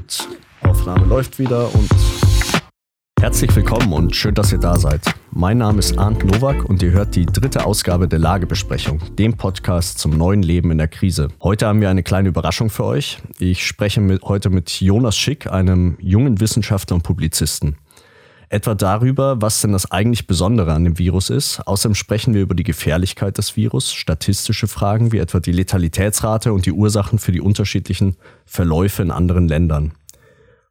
Gut, Aufnahme läuft wieder und herzlich willkommen und schön, dass ihr da seid. Mein Name ist Arndt Nowak und ihr hört die dritte Ausgabe der Lagebesprechung, dem Podcast zum neuen Leben in der Krise. Heute haben wir eine kleine Überraschung für euch. Ich spreche mit, heute mit Jonas Schick, einem jungen Wissenschaftler und Publizisten. Etwa darüber, was denn das eigentlich Besondere an dem Virus ist. Außerdem sprechen wir über die Gefährlichkeit des Virus, statistische Fragen wie etwa die Letalitätsrate und die Ursachen für die unterschiedlichen Verläufe in anderen Ländern.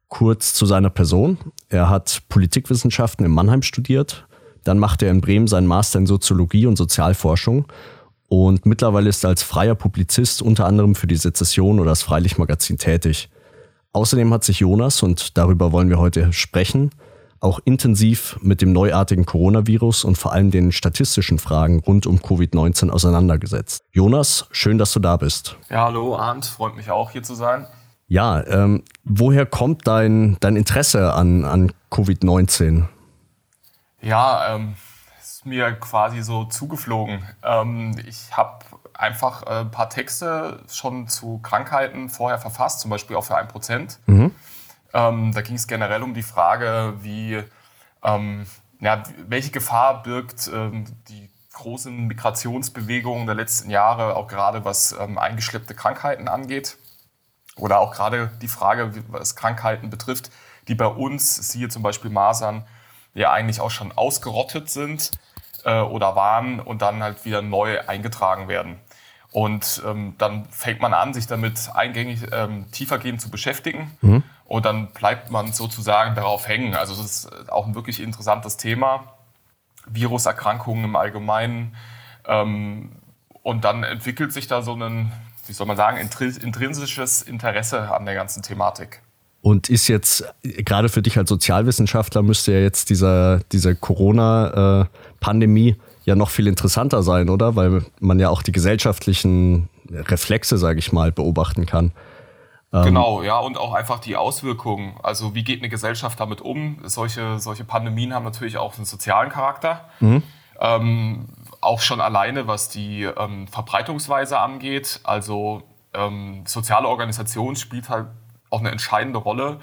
Kurz zu seiner Person. Er hat Politikwissenschaften in Mannheim studiert. Dann machte er in Bremen seinen Master in Soziologie und Sozialforschung. Und mittlerweile ist er als freier Publizist unter anderem für die Sezession oder das Freilichtmagazin tätig. Außerdem hat sich Jonas, und darüber wollen wir heute sprechen, auch intensiv mit dem neuartigen Coronavirus und vor allem den statistischen Fragen rund um Covid-19 auseinandergesetzt. Jonas, schön, dass du da bist. Ja, hallo Arndt, freut mich auch hier zu sein. Ja, ähm, woher kommt dein, dein Interesse an, an Covid-19? Ja, ähm, ist mir quasi so zugeflogen. Ähm, ich habe einfach äh, ein paar Texte schon zu Krankheiten vorher verfasst, zum Beispiel auch für ein Prozent. Mhm. Ähm, da ging es generell um die Frage, wie, ähm, ja, welche Gefahr birgt ähm, die großen Migrationsbewegungen der letzten Jahre, auch gerade was ähm, eingeschleppte Krankheiten angeht. Oder auch gerade die Frage, was Krankheiten betrifft, die bei uns, siehe zum Beispiel Masern, ja eigentlich auch schon ausgerottet sind äh, oder waren und dann halt wieder neu eingetragen werden. Und ähm, dann fängt man an, sich damit eingängig ähm, tiefergehend zu beschäftigen. Mhm. Und dann bleibt man sozusagen darauf hängen. Also es ist auch ein wirklich interessantes Thema. Viruserkrankungen im Allgemeinen. Ähm, und dann entwickelt sich da so ein, wie soll man sagen, intrinsisches Interesse an der ganzen Thematik. Und ist jetzt, gerade für dich als Sozialwissenschaftler, müsste ja jetzt dieser, diese Corona-Pandemie ja noch viel interessanter sein, oder? Weil man ja auch die gesellschaftlichen Reflexe, sage ich mal, beobachten kann. Ähm, genau, ja, und auch einfach die Auswirkungen. Also wie geht eine Gesellschaft damit um? Solche, solche Pandemien haben natürlich auch einen sozialen Charakter. Mhm. Ähm, auch schon alleine, was die ähm, Verbreitungsweise angeht. Also ähm, soziale Organisation spielt halt auch eine entscheidende Rolle,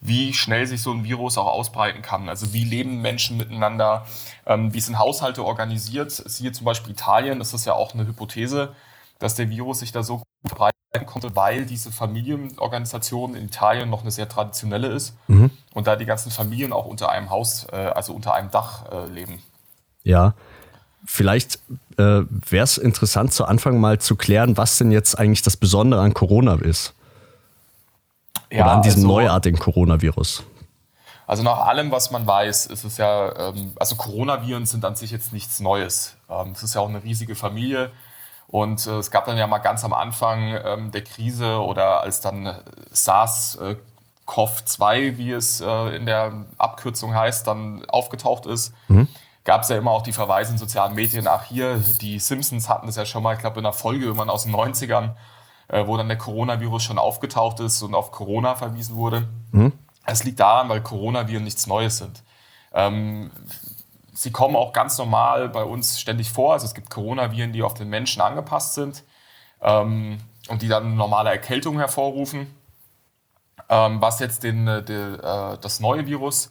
wie schnell sich so ein Virus auch ausbreiten kann. Also wie leben Menschen miteinander, ähm, wie sind Haushalte organisiert. Siehe zum Beispiel Italien, das ist ja auch eine Hypothese, dass der Virus sich da so gut verbreitet konnte, weil diese Familienorganisation in Italien noch eine sehr traditionelle ist mhm. und da die ganzen Familien auch unter einem Haus, äh, also unter einem Dach äh, leben. Ja, vielleicht äh, wäre es interessant zu Anfang mal zu klären, was denn jetzt eigentlich das Besondere an Corona ist. Ja, Oder an diesem also, neuartigen Coronavirus. Also nach allem, was man weiß, ist es ja, ähm, also Coronaviren sind an sich jetzt nichts Neues. Ähm, es ist ja auch eine riesige Familie. Und äh, es gab dann ja mal ganz am Anfang ähm, der Krise oder als dann SARS-CoV-2, wie es äh, in der Abkürzung heißt, dann aufgetaucht ist, mhm. gab es ja immer auch die Verweise in sozialen Medien, ach hier, die Simpsons hatten das ja schon mal, ich glaube in einer Folge irgendwann aus den 90ern, äh, wo dann der Coronavirus schon aufgetaucht ist und auf Corona verwiesen wurde. Mhm. Es liegt daran, weil Coronaviren nichts Neues sind. Ähm, Sie kommen auch ganz normal bei uns ständig vor. Also es gibt Coronaviren, die auf den Menschen angepasst sind ähm, und die dann normale Erkältung hervorrufen. Ähm, was jetzt den, äh, de, äh, das neue Virus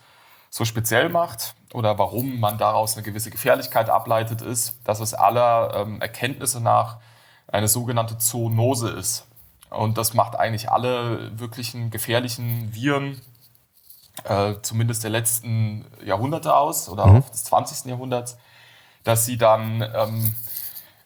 so speziell macht oder warum man daraus eine gewisse Gefährlichkeit ableitet, ist, dass es aller ähm, Erkenntnisse nach eine sogenannte Zoonose ist. Und das macht eigentlich alle wirklichen gefährlichen Viren, äh, zumindest der letzten Jahrhunderte aus oder mhm. auch des 20. Jahrhunderts, dass sie dann ähm,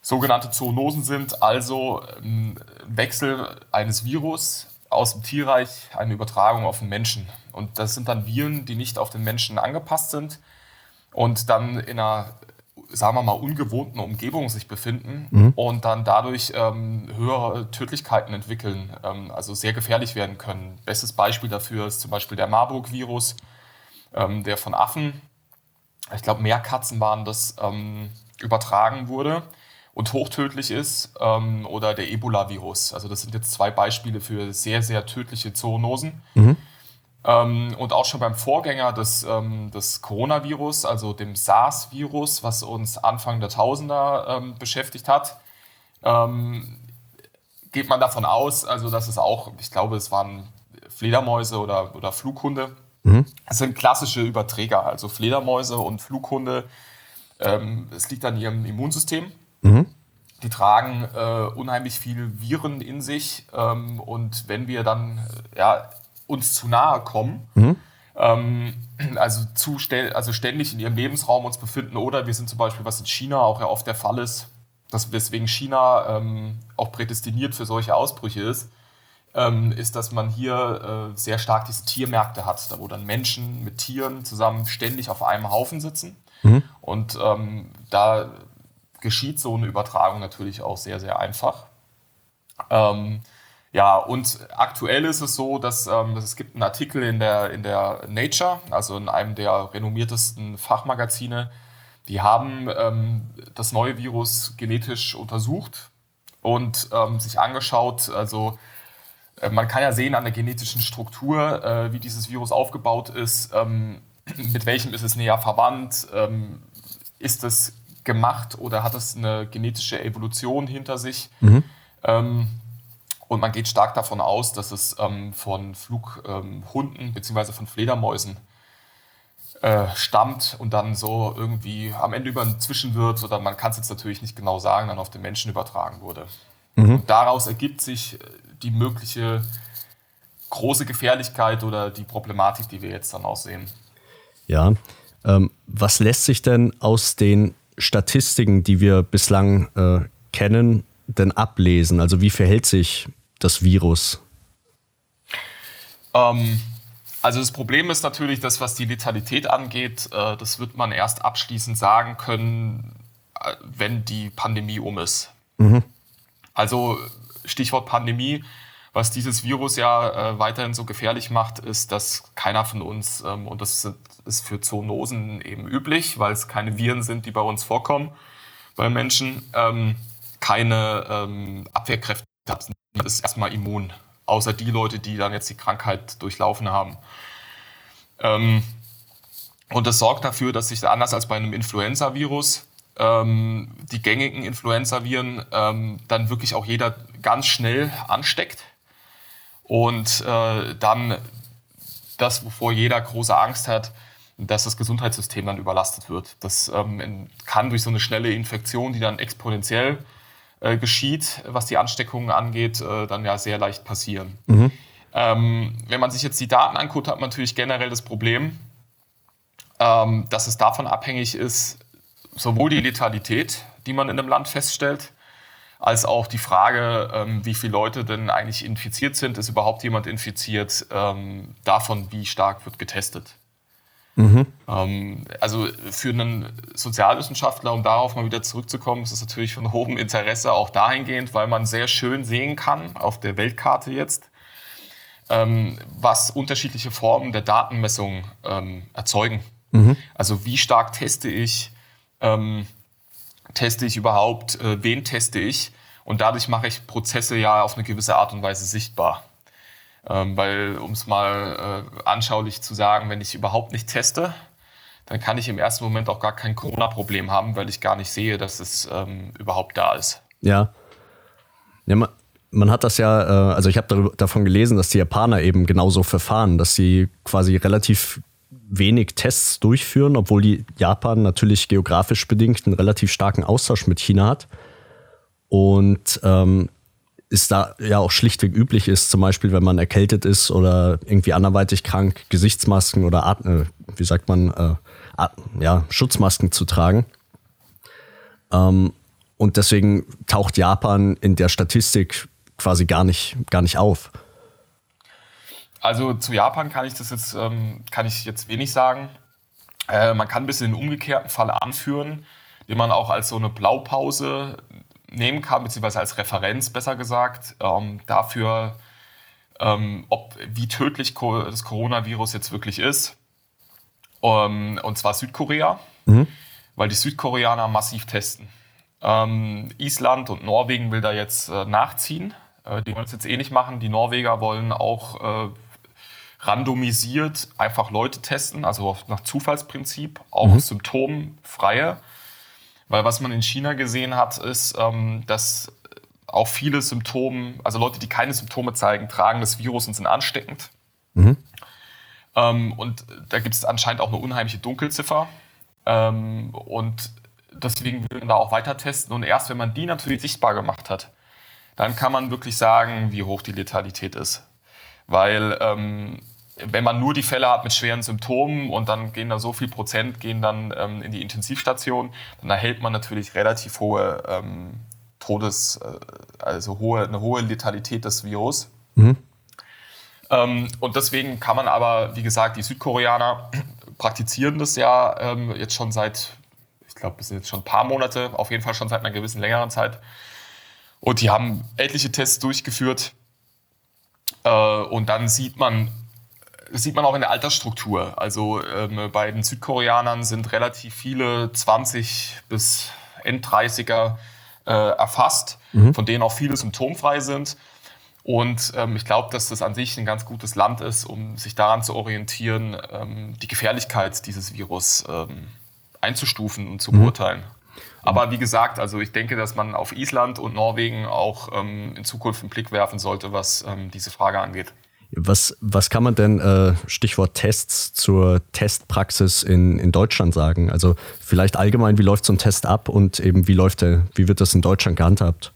sogenannte Zoonosen sind, also ein Wechsel eines Virus aus dem Tierreich, eine Übertragung auf den Menschen. Und das sind dann Viren, die nicht auf den Menschen angepasst sind und dann in einer sagen wir mal, ungewohnten Umgebung sich befinden mhm. und dann dadurch ähm, höhere Tödlichkeiten entwickeln, ähm, also sehr gefährlich werden können. Bestes Beispiel dafür ist zum Beispiel der Marburg-Virus, ähm, der von Affen, ich glaube Meerkatzen waren das, ähm, übertragen wurde und hochtödlich ist, ähm, oder der Ebola-Virus. Also das sind jetzt zwei Beispiele für sehr, sehr tödliche Zoonosen. Mhm. Ähm, und auch schon beim Vorgänger des, ähm, des Coronavirus, also dem SARS-Virus, was uns Anfang der Tausender ähm, beschäftigt hat, geht man davon aus, also dass es auch, ich glaube, es waren Fledermäuse oder, oder Flughunde. Mhm. Das sind klassische Überträger, also Fledermäuse und Flughunde. Es liegt an ihrem Immunsystem. Mhm. Die tragen äh, unheimlich viele Viren in sich. Ähm, und wenn wir dann ja, uns zu nahe kommen, mhm. ähm, also, zu also ständig in ihrem Lebensraum uns befinden, oder wir sind zum Beispiel, was in China auch ja oft der Fall ist, dass weswegen China ähm, auch prädestiniert für solche Ausbrüche ist, ähm, ist, dass man hier äh, sehr stark diese Tiermärkte hat, da wo dann Menschen mit Tieren zusammen ständig auf einem Haufen sitzen. Mhm. Und ähm, da geschieht so eine Übertragung natürlich auch sehr, sehr einfach. Ähm, ja, und aktuell ist es so, dass, ähm, dass, es gibt einen Artikel in der, in der Nature, also in einem der renommiertesten Fachmagazine, die haben ähm, das neue Virus genetisch untersucht und ähm, sich angeschaut, also äh, man kann ja sehen an der genetischen Struktur, äh, wie dieses Virus aufgebaut ist, ähm, mit welchem ist es näher verwandt, ähm, ist es gemacht oder hat es eine genetische Evolution hinter sich. Mhm. Ähm, und man geht stark davon aus, dass es ähm, von Flughunden bzw. von Fledermäusen äh, stammt und dann so irgendwie am Ende über einen Zwischenwirt oder man kann es jetzt natürlich nicht genau sagen, dann auf den Menschen übertragen wurde. Mhm. Und daraus ergibt sich äh, die mögliche große Gefährlichkeit oder die Problematik, die wir jetzt dann auch sehen. Ja, ähm, was lässt sich denn aus den Statistiken, die wir bislang äh, kennen, denn ablesen? Also wie verhält sich das Virus? Ähm, also das Problem ist natürlich, dass was die Letalität angeht, äh, das wird man erst abschließend sagen können, äh, wenn die Pandemie um ist. Mhm. Also Stichwort Pandemie, was dieses Virus ja äh, weiterhin so gefährlich macht, ist, dass keiner von uns, ähm, und das ist für Zoonosen eben üblich, weil es keine Viren sind, die bei uns vorkommen, bei Menschen, ähm, keine ähm, Abwehrkräfte ist erstmal immun, außer die Leute, die dann jetzt die Krankheit durchlaufen haben. Ähm, und das sorgt dafür, dass sich anders als bei einem Influenza-Virus ähm, die gängigen Influenza-Viren ähm, dann wirklich auch jeder ganz schnell ansteckt und äh, dann das, wovor jeder große Angst hat, dass das Gesundheitssystem dann überlastet wird. Das ähm, kann durch so eine schnelle Infektion, die dann exponentiell äh, geschieht, was die Ansteckungen angeht, äh, dann ja sehr leicht passieren. Mhm. Ähm, wenn man sich jetzt die Daten anguckt, hat man natürlich generell das Problem, ähm, dass es davon abhängig ist, sowohl die Letalität, die man in einem Land feststellt, als auch die Frage, ähm, wie viele Leute denn eigentlich infiziert sind. Ist überhaupt jemand infiziert? Ähm, davon, wie stark wird getestet. Mhm. Ähm, also für einen Sozialwissenschaftler, um darauf mal wieder zurückzukommen, ist es natürlich von hohem Interesse auch dahingehend, weil man sehr schön sehen kann auf der Weltkarte jetzt, ähm, was unterschiedliche Formen der Datenmessung ähm, erzeugen. Mhm. Also wie stark teste ich, teste ich überhaupt, äh, wen teste ich und dadurch mache ich Prozesse ja auf eine gewisse Art und Weise sichtbar. Ähm, weil, um es mal äh, anschaulich zu sagen, wenn ich überhaupt nicht teste, dann kann ich im ersten Moment auch gar kein Corona-Problem haben, weil ich gar nicht sehe, dass es ähm, überhaupt da ist. Ja. ja man, man hat das ja, äh, also ich habe davon gelesen, dass die Japaner eben genauso verfahren, dass sie quasi relativ wenig Tests durchführen, obwohl die Japan natürlich geografisch bedingt einen relativ starken Austausch mit China hat. Und ähm, es da ja auch schlichtweg üblich ist, zum Beispiel, wenn man erkältet ist oder irgendwie anderweitig krank, Gesichtsmasken oder Atme, wie sagt man, äh, ja, Schutzmasken zu tragen. Ähm, und deswegen taucht Japan in der Statistik quasi gar nicht, gar nicht auf. Also zu Japan kann ich das jetzt, ähm, kann ich jetzt wenig sagen. Äh, man kann ein bisschen den umgekehrten Fall anführen, den man auch als so eine Blaupause nehmen kann, beziehungsweise als Referenz besser gesagt, ähm, dafür, ähm, ob, wie tödlich das Coronavirus jetzt wirklich ist. Um, ähm, und zwar Südkorea, mhm. weil die Südkoreaner massiv testen. Ähm, Island und Norwegen will da jetzt äh, nachziehen. Äh, die wollen es jetzt eh nicht machen. Die Norweger wollen auch äh, randomisiert einfach Leute testen, also nach Zufallsprinzip, auch mhm. symptomfreie. Weil was man in China gesehen hat, ist, ähm, dass auch viele Symptome, also Leute, die keine Symptome zeigen, tragen das Virus und sind ansteckend. Mhm. Ähm, und da gibt es anscheinend auch eine unheimliche Dunkelziffer. Ähm, und deswegen will man da auch weiter testen. Und erst wenn man die natürlich sichtbar gemacht hat, dann kann man wirklich sagen, wie hoch die Letalität ist. Weil ähm, wenn man nur die Fälle hat mit schweren Symptomen und dann gehen da so viel Prozent gehen dann ähm, in die Intensivstation, dann erhält man natürlich relativ hohe ähm, Todes, äh, also hohe, eine hohe Letalität des Virus. Mhm. Ähm, und deswegen kann man aber, wie gesagt, die Südkoreaner praktizieren das ja ähm, jetzt schon seit, ich glaube, es sind jetzt schon ein paar Monate, auf jeden Fall schon seit einer gewissen längeren Zeit. Und die haben etliche Tests durchgeführt. Äh, und dann sieht man, sieht man auch in der Altersstruktur. Also ähm, bei den Südkoreanern sind relativ viele 20 bis End-30er äh, erfasst, mhm. von denen auch viele symptomfrei sind. Und ähm, ich glaube, dass das an sich ein ganz gutes Land ist, um sich daran zu orientieren, ähm, die Gefährlichkeit dieses Virus ähm, einzustufen und zu mhm. beurteilen. Aber wie gesagt, also ich denke, dass man auf Island und Norwegen auch ähm, in Zukunft einen Blick werfen sollte, was ähm, diese Frage angeht. Was, was kann man denn, äh, Stichwort Tests, zur Testpraxis in, in Deutschland sagen? Also vielleicht allgemein, wie läuft so ein Test ab und eben wie läuft der, wie wird das in Deutschland gehandhabt?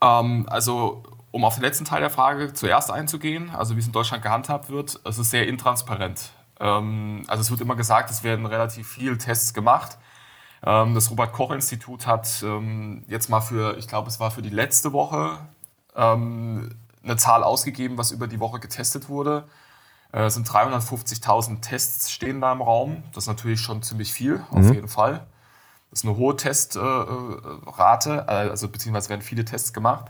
Ähm, also, um auf den letzten Teil der Frage zuerst einzugehen, also wie es in Deutschland gehandhabt wird, es ist sehr intransparent. Ähm, also es wird immer gesagt, es werden relativ viele Tests gemacht. Ähm, das Robert-Koch-Institut hat ähm, jetzt mal für, ich glaube, es war für die letzte Woche, ähm, eine Zahl ausgegeben, was über die Woche getestet wurde. Äh, es sind 350.000 Tests stehen da im Raum. Das ist natürlich schon ziemlich viel, auf mhm. jeden Fall. Das ist eine hohe Testrate, äh, also beziehungsweise werden viele Tests gemacht.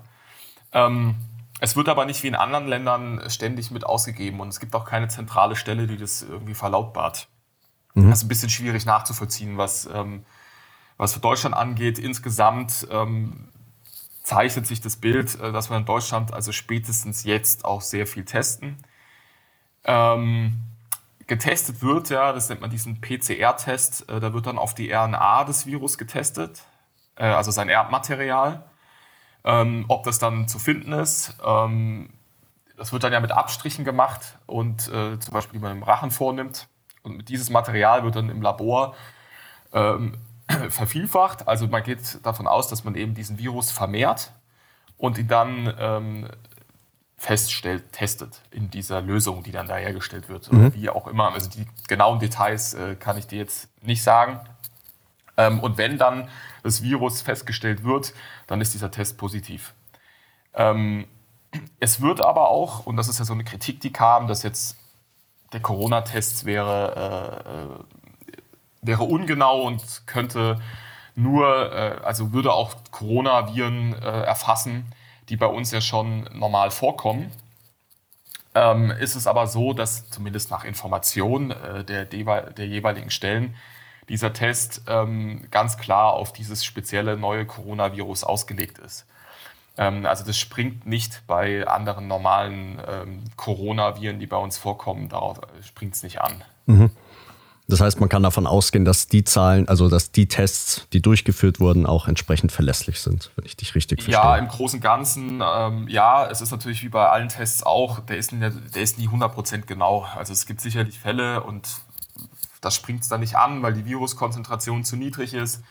Ähm, es wird aber nicht wie in anderen Ländern ständig mit ausgegeben und es gibt auch keine zentrale Stelle, die das irgendwie verlautbart. Mhm. Das ist ein bisschen schwierig nachzuvollziehen, was, ähm, was für Deutschland angeht. Insgesamt ähm, zeichnet sich das Bild, äh, dass wir in Deutschland also spätestens jetzt auch sehr viel testen. Ähm, getestet wird, ja, das nennt man diesen PCR-Test, äh, da wird dann auf die RNA des Virus getestet, äh, also sein Erbmaterial. Ähm, ob das dann zu finden ist, ähm, das wird dann ja mit Abstrichen gemacht und äh, zum Beispiel, die man im Rachen vornimmt. Und dieses Material wird dann im Labor ähm, vervielfacht. Also man geht davon aus, dass man eben diesen Virus vermehrt und ihn dann ähm, feststellt, testet in dieser Lösung, die dann da hergestellt wird. Mhm. Oder wie auch immer. Also die genauen Details äh, kann ich dir jetzt nicht sagen. Ähm, und wenn dann das Virus festgestellt wird, dann ist dieser Test positiv. Ähm, es wird aber auch, und das ist ja so eine Kritik, die kam, dass jetzt der Corona-Test wäre, äh, äh wäre ungenau und könnte nur, äh, also würde auch Coronaviren äh, erfassen die bei uns ja schon normal vorkommen. Ähm, ist es aber so, dass zumindest nach Information äh, der, der, jeweiligen Stellen dieser Test ähm, ganz klar auf dieses spezielle neue Coronavirus ausgelegt ist. Ähm, also das springt nicht bei anderen normalen ähm, Coronaviren, die bei uns vorkommen, darauf springt es nicht an. Mhm. Das heißt, man kann davon ausgehen, dass die Zahlen, also dass die Tests, die durchgeführt wurden, auch entsprechend verlässlich sind, wenn ich dich richtig verstehe. Ja, im Großen und Ganzen, ähm, ja, es ist natürlich wie bei allen Tests auch, der ist, nie, der ist nie 100% genau. Also es gibt sicherlich Fälle und da springt es dann nicht an, weil die Viruskonzentration zu niedrig ist.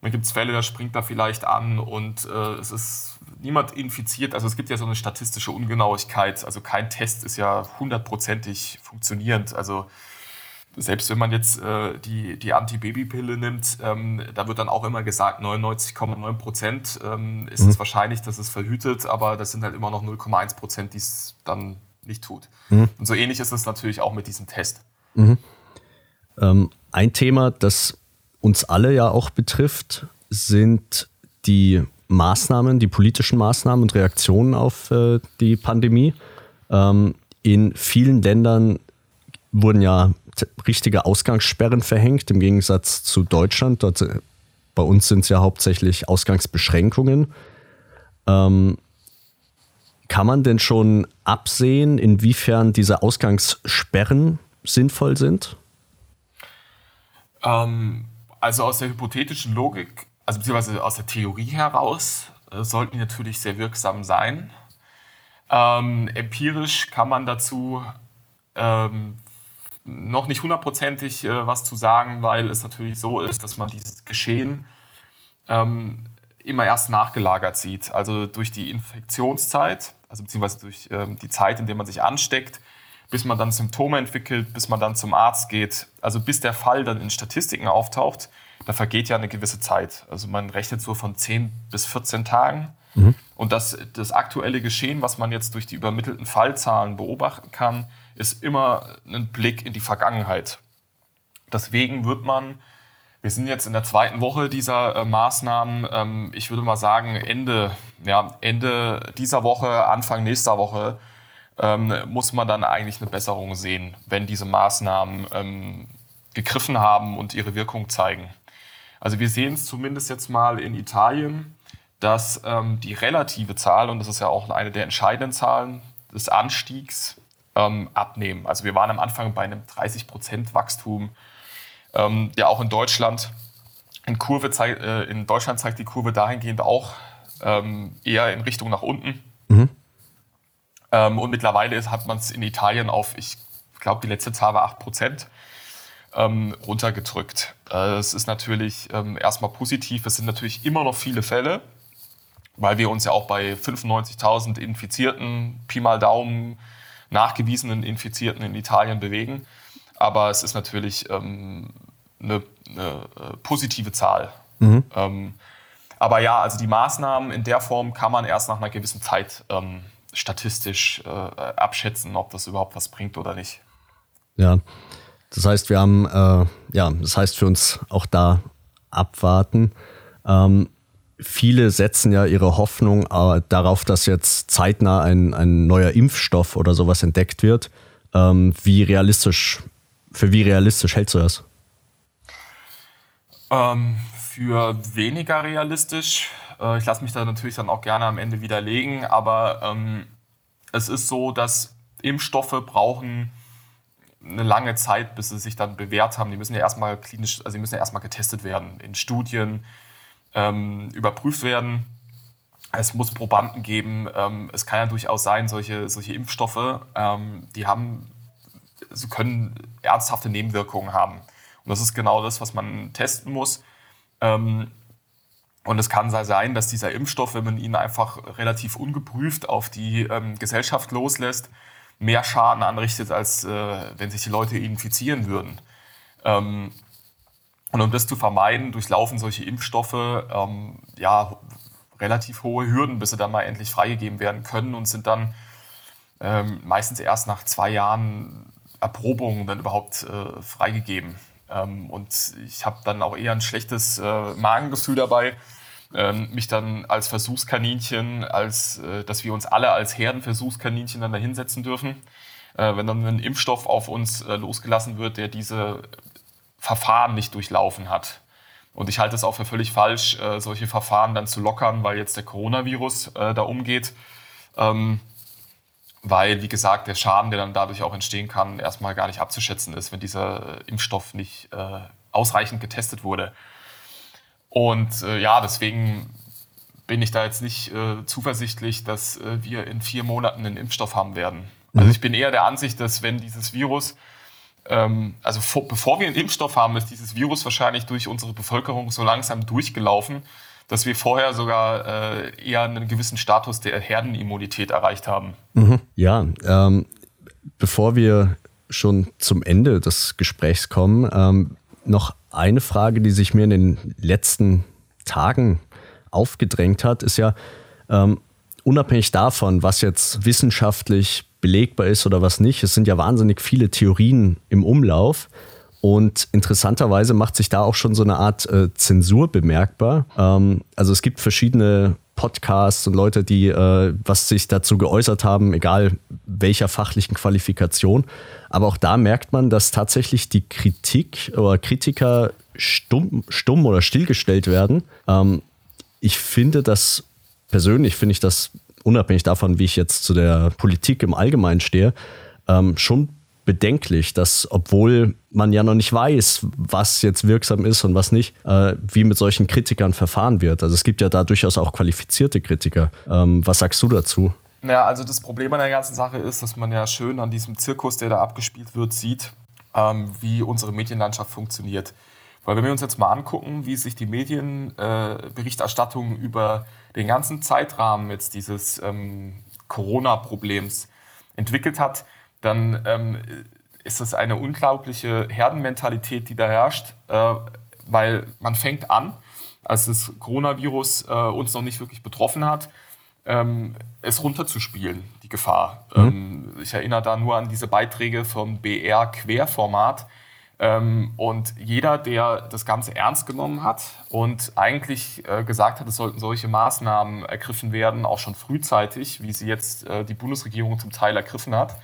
Dann gibt es Fälle, da springt da vielleicht an und äh, es ist niemand infiziert. Also es gibt ja so eine statistische Ungenauigkeit. Also kein Test ist ja hundertprozentig funktionierend. Also selbst wenn man jetzt äh, die, die Antibabypille nimmt, ähm, da wird dann auch immer gesagt, 99,9 Prozent ähm, ist mhm. es wahrscheinlich, dass es verhütet, aber das sind halt immer noch 0,1 Prozent, die es dann nicht tut. Mhm. Und so ähnlich ist es natürlich auch mit diesem Test. Mhm. Ähm, ein Thema, das uns alle ja auch betrifft, sind die Maßnahmen, die politischen Maßnahmen und Reaktionen auf äh, die Pandemie. Ähm, in vielen Ländern wurden ja richtige Ausgangssperren verhängt, im Gegensatz zu Deutschland. Dort, äh, bei uns sind es ja hauptsächlich Ausgangsbeschränkungen. Ähm, kann man denn schon absehen, inwiefern diese Ausgangssperren sinnvoll sind? Ähm, also aus der hypothetischen Logik, also beziehungsweise aus der Theorie heraus, äh, sollten die natürlich sehr wirksam sein. Ähm, empirisch kann man dazu ähm, noch nicht hundertprozentig äh, was zu sagen, weil es natürlich so ist, dass man dieses Geschehen ähm, immer erst nachgelagert sieht. Also durch die Infektionszeit, also beziehungsweise durch ähm, die Zeit, in der man sich ansteckt, bis man dann Symptome entwickelt, bis man dann zum Arzt geht, also bis der Fall dann in Statistiken auftaucht, da vergeht ja eine gewisse Zeit. Also man rechnet so von 10 bis 14 Tagen. Mhm. Und das, das aktuelle Geschehen, was man jetzt durch die übermittelten Fallzahlen beobachten kann, ist immer ein Blick in die Vergangenheit. Deswegen wird man, wir sind jetzt in der zweiten Woche dieser äh, Maßnahmen, ähm, ich würde mal sagen, Ende, ja, Ende dieser Woche, Anfang nächster Woche, ähm, muss man dann eigentlich eine Besserung sehen, wenn diese Maßnahmen ähm, gegriffen haben und ihre Wirkung zeigen. Also wir sehen es zumindest jetzt mal in Italien, dass ähm, die relative Zahl, und das ist ja auch eine der entscheidenden Zahlen des Anstiegs, ähm, abnehmen. Also wir waren am Anfang bei einem 30 Prozent Wachstum, ähm, ja auch in Deutschland. In, Kurve zeigt, äh, in Deutschland zeigt die Kurve dahingehend auch ähm, eher in Richtung nach unten. Mhm. Ähm, und mittlerweile ist, hat man es in Italien auf, ich glaube, die letzte Zahl war 8 Prozent ähm, runtergedrückt. Äh, es ist natürlich ähm, erstmal positiv. Es sind natürlich immer noch viele Fälle, weil wir uns ja auch bei 95.000 Infizierten, Pi mal Daumen, nachgewiesenen Infizierten in Italien bewegen. Aber es ist natürlich ähm, eine, eine, äh, positive Zahl. Mhm. Ähm, aber ja, also die Maßnahmen in der Form kann man erst nach einer gewissen Zeit ähm, statistisch äh, abschätzen, ob das überhaupt was bringt oder nicht. Ja, das heißt, wir haben, äh, ja, das heißt für uns auch da abwarten. Ähm, viele setzen ja ihre Hoffnung äh, darauf, dass jetzt zeitnah ein, ein neuer Impfstoff oder sowas entdeckt wird. Ähm, wie realistisch, für wie realistisch hältst du das? Ähm, für weniger realistisch. Äh, ich lasse mich da natürlich dann auch gerne am Ende widerlegen, aber ähm, es ist so, dass Impfstoffe brauchen eine lange Zeit, bis sie sich dann bewährt haben. Die müssen ja erstmal klinisch, also die müssen ja erstmal getestet werden, in Studien ähm, überprüft werden. Es muss Probanden geben. Ähm, es kann ja durchaus sein, solche, solche Impfstoffe, ähm, die haben, sie können ernsthafte Nebenwirkungen haben. Und das ist genau das, was man testen muss. Ähm, und es kann sein, dass dieser Impfstoff, wenn man ihn einfach relativ ungeprüft auf die ähm, Gesellschaft loslässt, mehr Schaden anrichtet, als äh, wenn sich die Leute infizieren würden. Und um das zu vermeiden, durchlaufen solche Impfstoffe ähm, ja, relativ hohe Hürden, bis sie dann mal endlich freigegeben werden können und sind dann ähm, meistens erst nach zwei Jahren Erprobung dann überhaupt äh, freigegeben. Ähm, und ich habe dann auch eher ein schlechtes äh, Magengefühl dabei, ähm, mich dann als Versuchskaninchen, als äh, dass wir uns alle als Herdenversuchskaninchen dann da hinsetzen dürfen. Äh, wenn dann ein Impfstoff auf uns äh, losgelassen wird, der diese Verfahren nicht durchlaufen hat. Und ich halte es auch für völlig falsch, äh, solche Verfahren dann zu lockern, weil jetzt der Coronavirus äh, da umgeht. Ähm, weil, wie gesagt, der Schaden, der dann dadurch auch entstehen kann, erstmal gar nicht abzuschätzen ist, wenn dieser Impfstoff nicht äh, ausreichend getestet wurde. Und äh, ja, deswegen bin ich da jetzt nicht äh, zuversichtlich, dass äh, wir in vier Monaten einen Impfstoff haben werden. Mhm. Also ich bin eher der Ansicht, dass wenn dieses Virus, ähm, also vor, bevor wir einen Impfstoff haben, ist dieses Virus wahrscheinlich durch unsere Bevölkerung so langsam durchgelaufen, dass wir vorher sogar äh, eher einen gewissen Status der Herdenimmunität erreicht haben. Mhm. Ja, ähm, bevor wir schon zum Ende des Gesprächs kommen, ähm, noch eine Frage, die sich mir in den letzten Tagen aufgedrängt hat, ist ja, ähm, unabhängig davon, was jetzt wissenschaftlich belegbar ist oder was nicht, es sind ja wahnsinnig viele Theorien im Umlauf. Und interessanterweise macht sich da auch schon so eine Art äh, Zensur bemerkbar. Ähm, also es gibt verschiedene Podcasts und Leute, die äh, was sich dazu geäußert haben, egal welcher fachlichen Qualifikation. Aber auch da merkt man, dass tatsächlich die Kritik oder Kritiker stumm, stumm oder stillgestellt werden. Ähm, ich finde das, persönlich finde ich das, unabhängig davon, wie ich jetzt zu der Politik im Allgemeinen stehe, ähm, schon bedenklich, dass obwohl man ja noch nicht weiß, was jetzt wirksam ist und was nicht, äh, wie mit solchen Kritikern verfahren wird. Also es gibt ja da durchaus auch qualifizierte Kritiker. Ähm, was sagst du dazu? Ja, also das Problem an der ganzen Sache ist, dass man ja schön an diesem Zirkus, der da abgespielt wird, sieht, ähm, wie unsere Medienlandschaft funktioniert. Weil wenn wir uns jetzt mal angucken, wie sich die Medienberichterstattung äh, über den ganzen Zeitrahmen jetzt dieses ähm, Corona-Problems entwickelt hat, dann ähm, ist das eine unglaubliche Herdenmentalität, die da herrscht, äh, weil man fängt an, als das Coronavirus äh, uns noch nicht wirklich betroffen hat, ähm, es runterzuspielen, die Gefahr. Mhm. Ähm, ich erinnere da nur an diese Beiträge vom BR Querformat. Ähm, und jeder, der das Ganze ernst genommen hat und eigentlich äh, gesagt hat, es sollten solche Maßnahmen ergriffen werden, auch schon frühzeitig, wie sie jetzt äh, die Bundesregierung zum Teil ergriffen hat,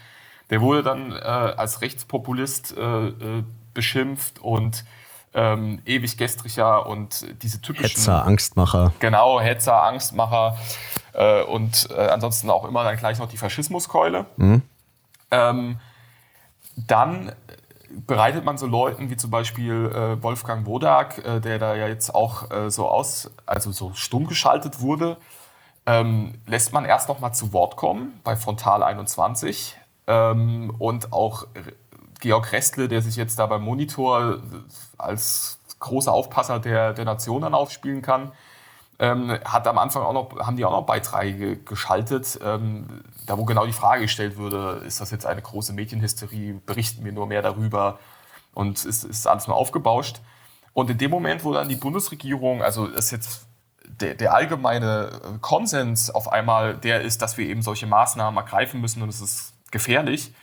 der wurde dann äh, als Rechtspopulist beschimpft und ähm, ewig gestriger und diese typischen. Hetzer, Angstmacher. Genau, Hetzer, Angstmacher äh, und äh, ansonsten auch immer dann gleich noch die Faschismuskeule. Mhm. Ähm, dann bereitet man so Leuten wie zum Beispiel äh, Wolfgang Wodak, äh, der da ja jetzt auch äh, so aus, also so stumm geschaltet wurde, ähm, lässt man erst noch mal zu Wort kommen bei Frontal 21 ähm, und auch Georg Restle, der sich jetzt da beim Monitor als großer Aufpasser der, der Nation dann aufspielen kann, ähm, hat am Anfang auch noch, haben die auch noch Beiträge geschaltet, ähm, da wo genau die Frage gestellt würde, ist das jetzt eine große Medienhysterie, berichten wir nur mehr darüber? Und ist, ist alles nur aufgebauscht. Und in dem Moment, wo dann die Bundesregierung, also ist jetzt der, der allgemeine Konsens auf einmal der ist, dass wir eben solche Maßnahmen ergreifen müssen und es ist gefährlich,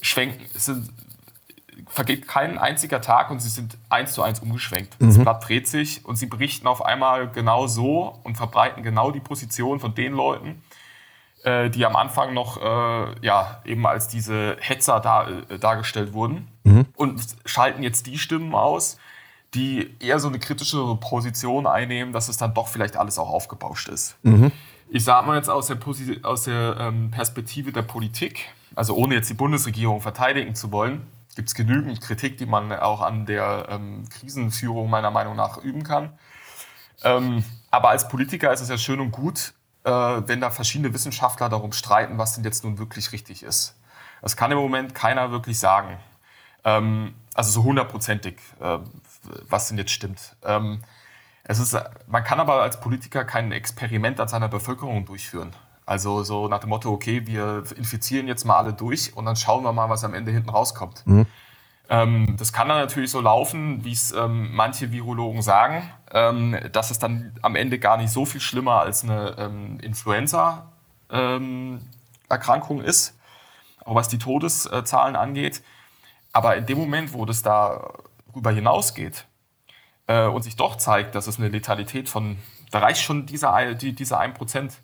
schwenken, sind, vergeht kein einziger Tag und sie sind eins zu eins umgeschwenkt. Mhm. Das Blatt dreht sich und sie berichten auf einmal genau so und verbreiten genau die Position von den Leuten, äh, die am Anfang noch äh, ja, eben als diese Hetzer dar, äh, dargestellt wurden mhm. und schalten jetzt die Stimmen aus, die eher so eine kritische Position einnehmen, dass es dann doch vielleicht alles auch aufgebauscht ist. Mhm. Ich sage mal jetzt aus der, aus der ähm, Perspektive der Politik, also ohne jetzt die Bundesregierung verteidigen zu wollen, gibt es genügend Kritik, die man auch an der ähm, Krisenführung meiner Meinung nach üben kann. Ähm, aber als Politiker ist es ja schön und gut, äh, wenn da verschiedene Wissenschaftler darum streiten, was denn jetzt nun wirklich richtig ist. Das kann im Moment keiner wirklich sagen. Ähm, also so hundertprozentig, äh, was denn jetzt stimmt. Ähm, es ist, man kann aber als Politiker kein Experiment an seiner Bevölkerung durchführen. Also so nach dem Motto, okay, wir infizieren jetzt mal alle durch und dann schauen wir mal, was am Ende hinten rauskommt. Mhm. Ähm, das kann dann natürlich so laufen, wie es ähm, manche Virologen sagen, ähm, dass es dann am Ende gar nicht so viel schlimmer als eine ähm, Influenza-Erkrankung ist, auch was die Todeszahlen angeht. Aber in dem Moment, wo das darüber hinausgeht äh, und sich doch zeigt, dass es eine Letalität von, da reicht schon dieser, die, dieser 1%,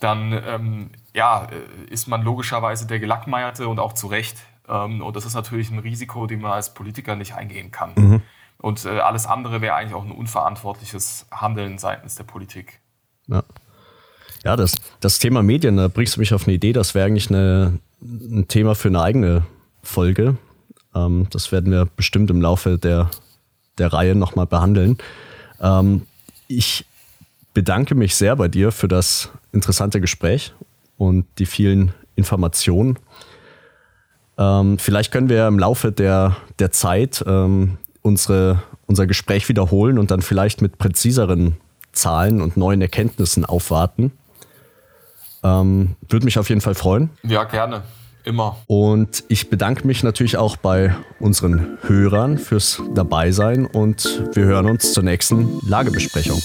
dann ähm, ja, äh, ist man logischerweise der Gelackmeierte und auch zu Recht. Ähm, und das ist natürlich ein Risiko, den man als Politiker nicht eingehen kann. Mhm. Und äh, alles andere wäre eigentlich auch ein unverantwortliches Handeln seitens der Politik. Ja, ja das, das Thema Medien, da bringst du mich auf eine Idee, das wäre eigentlich eine, ein Thema für eine eigene Folge. Ähm, das werden wir bestimmt im Laufe der, der Reihe nochmal behandeln. Ähm, ich bedanke mich sehr bei dir für das interessante Gespräch und die vielen Informationen. Ähm, vielleicht können wir im Laufe der, der Zeit ähm, unsere, unser Gespräch wiederholen und dann vielleicht mit präziseren Zahlen und neuen Erkenntnissen aufwarten. Ähm, Würde mich auf jeden Fall freuen. Ja, gerne. Immer. Und ich bedanke mich natürlich auch bei unseren Hörern fürs Dabeisein und wir hören uns zur nächsten Lagebesprechung.